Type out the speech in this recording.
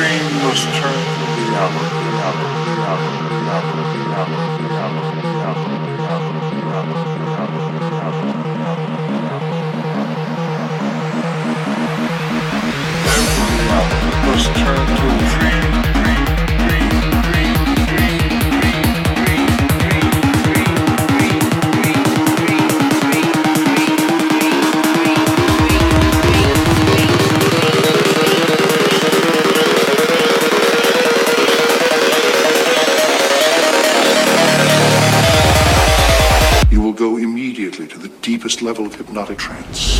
dream must turn to reality. reality, reality, reality, reality, reality, reality, reality, reality, reality, reality, to a dream, level of hypnotic trance.